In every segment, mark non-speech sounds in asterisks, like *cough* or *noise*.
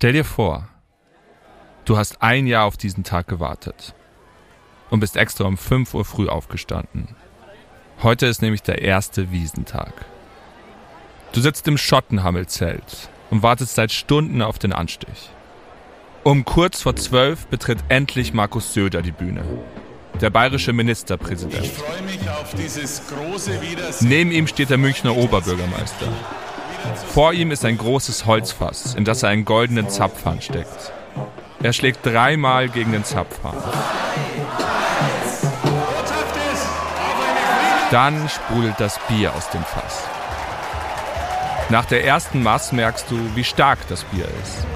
Stell dir vor, du hast ein Jahr auf diesen Tag gewartet und bist extra um 5 Uhr früh aufgestanden. Heute ist nämlich der erste Wiesentag. Du sitzt im Schottenhammelzelt und wartest seit Stunden auf den Anstich. Um kurz vor zwölf betritt endlich Markus Söder die Bühne. Der bayerische Ministerpräsident. Ich freue mich auf dieses große Wiedersehen. Neben ihm steht der Münchner Oberbürgermeister. Vor ihm ist ein großes Holzfass, in das er einen goldenen Zapfhahn steckt. Er schlägt dreimal gegen den Zapfhahn. Dann sprudelt das Bier aus dem Fass. Nach der ersten Maß merkst du, wie stark das Bier ist.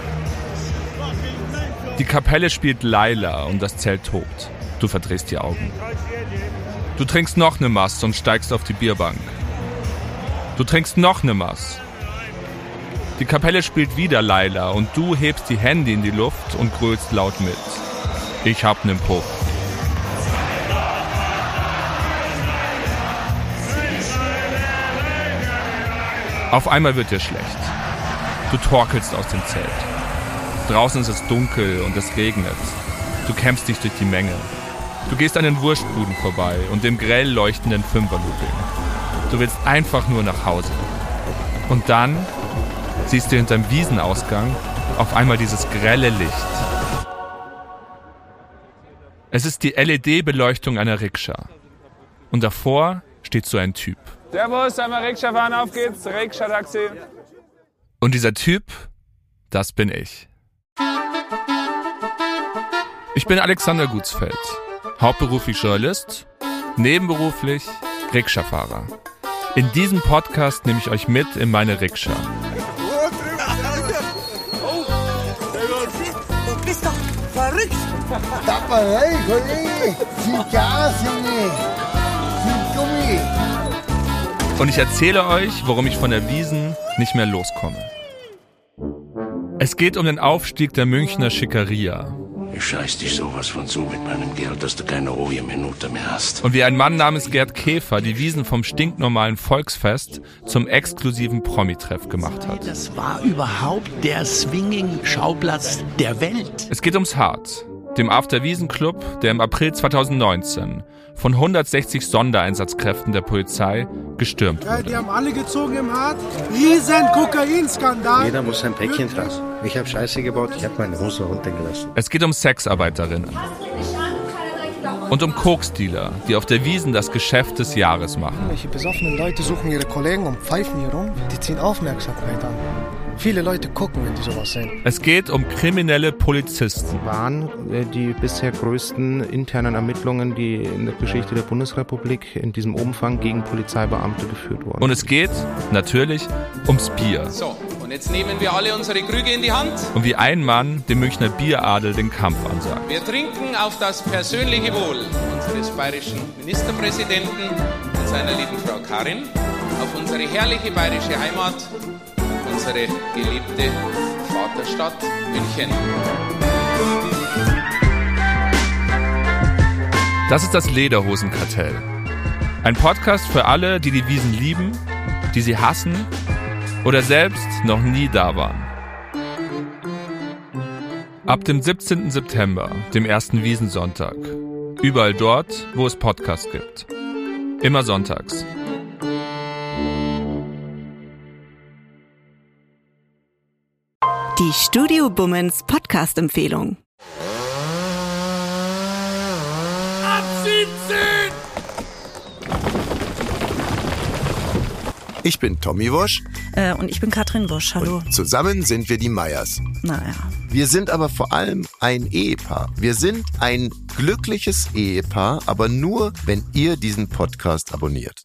Die Kapelle spielt Laila und das Zelt tobt. Du verdrehst die Augen. Du trinkst noch eine Maß und steigst auf die Bierbank. Du trinkst noch eine Maß. Die Kapelle spielt wieder Laila und du hebst die Hände in die Luft und grölst laut mit. Ich hab nen Puff. Auf einmal wird dir schlecht. Du torkelst aus dem Zelt. Draußen ist es dunkel und es regnet. Du kämpfst dich durch die Menge. Du gehst an den Wurstbuden vorbei und dem grell leuchtenden Fünferlooping. Du willst einfach nur nach Hause. Und dann siehst du hinterm Wiesenausgang auf einmal dieses grelle Licht. Es ist die LED-Beleuchtung einer Rikscha. Und davor steht so ein Typ. Servus, einmal Rikscha fahren, auf geht's, Rikscha-Taxi. Und dieser Typ, das bin ich. Ich bin Alexander Gutsfeld, hauptberuflich Journalist, nebenberuflich Rikscha-Fahrer. In diesem Podcast nehme ich euch mit in meine Rikscha. Verrückt. Tapperei, Kollege. Viel Gas, Junge. Viel Gummi. Und ich erzähle euch, warum ich von der Wiesen nicht mehr loskomme. Es geht um den Aufstieg der Münchner Schickeria. Ich scheiß dich sowas von zu mit meinem Geld, dass du keine ruhige Minute mehr hast. Und wie ein Mann namens Gerd Käfer die Wiesen vom stinknormalen Volksfest zum exklusiven Promi-Treff gemacht hat. Das war überhaupt der Swinging-Schauplatz der Welt. Es geht ums Hart, dem After-Wiesen-Club, der im April 2019 von 160 Sondereinsatzkräften der Polizei gestürmt Ja, die wurde. haben alle gezogen im Hart. Riesen Kokainskandal. Jeder muss sein Päckchen tragen. Ich habe Scheiße gebaut, ich habe meine Hose runtergelassen. Es geht um Sexarbeiterinnen. Und um Koksdealer, die auf der Wiesen das Geschäft des Jahres machen. Welche besoffenen Leute suchen ihre Kollegen und pfeifen hier rum. Die ziehen Aufmerksamkeit an. Viele Leute gucken, wenn die sowas sehen. Es geht um kriminelle Polizisten. waren äh, die bisher größten internen Ermittlungen, die in der Geschichte der Bundesrepublik in diesem Umfang gegen Polizeibeamte geführt wurden. Und es geht, natürlich, ums Bier. So, und jetzt nehmen wir alle unsere Krüge in die Hand. Und wie ein Mann dem Münchner Bieradel den Kampf ansagt. Wir trinken auf das persönliche Wohl unseres bayerischen Ministerpräsidenten und seiner lieben Frau Karin, auf unsere herrliche bayerische Heimat, unsere geliebte Vaterstadt München. Das ist das Lederhosenkartell. Ein Podcast für alle, die die Wiesen lieben, die sie hassen oder selbst noch nie da waren. Ab dem 17. September, dem ersten Wiesensonntag. Überall dort, wo es Podcasts gibt. Immer sonntags. Die Studio Bummens Podcast-Empfehlung. Ich bin Tommy Wosch. Äh, und ich bin Katrin Wosch. Hallo. Zusammen sind wir die Meyers. Naja. Wir sind aber vor allem ein Ehepaar. Wir sind ein glückliches Ehepaar, aber nur, wenn ihr diesen Podcast abonniert.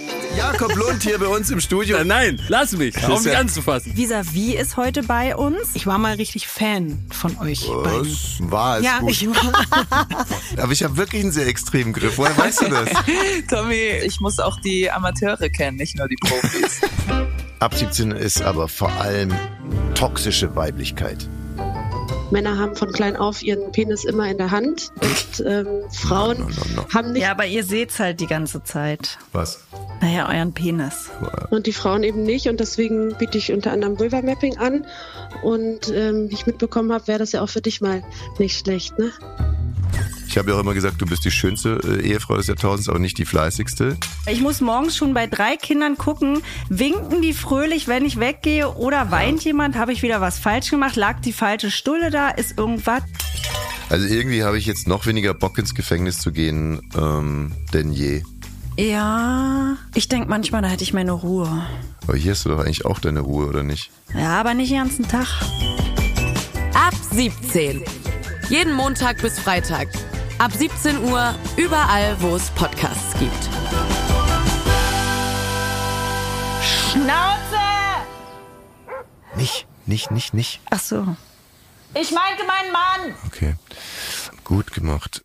Jakob Lund hier bei uns im Studio. Nein, lass mich. Auf mich anzufassen. Visavi ist heute bei uns. Ich war mal richtig Fan von euch beiden. Was? War es Ja, gut. ich war. *laughs* Aber ich habe wirklich einen sehr extremen Griff. Woher weißt du das? *laughs* Tommy, ich muss auch die Amateure kennen, nicht nur die Profis. Ab 17 ist aber vor allem toxische Weiblichkeit. Männer haben von klein auf ihren Penis immer in der Hand und ähm, Frauen haben nicht Ja, aber ihr seht's halt die ganze Zeit. Was? Naja, euren Penis. und die Frauen eben nicht und deswegen biete ich unter anderem Vulva Mapping an und ähm, wie ich mitbekommen habe, wäre das ja auch für dich mal nicht schlecht, ne? Ich habe ja auch immer gesagt, du bist die schönste äh, Ehefrau des Jahrtausends, aber nicht die fleißigste. Ich muss morgens schon bei drei Kindern gucken, winken die fröhlich, wenn ich weggehe oder weint jemand, habe ich wieder was falsch gemacht, lag die falsche Stulle da, ist irgendwas. Also irgendwie habe ich jetzt noch weniger Bock ins Gefängnis zu gehen ähm, denn je. Ja, ich denke manchmal, da hätte ich meine Ruhe. Aber hier hast du doch eigentlich auch deine Ruhe, oder nicht? Ja, aber nicht den ganzen Tag. Ab 17. Jeden Montag bis Freitag. Ab 17 Uhr überall, wo es Podcasts gibt. Schnauze! Nicht, nicht, nicht, nicht. Ach so. Ich meinte meinen Mann! Okay. Gut gemacht.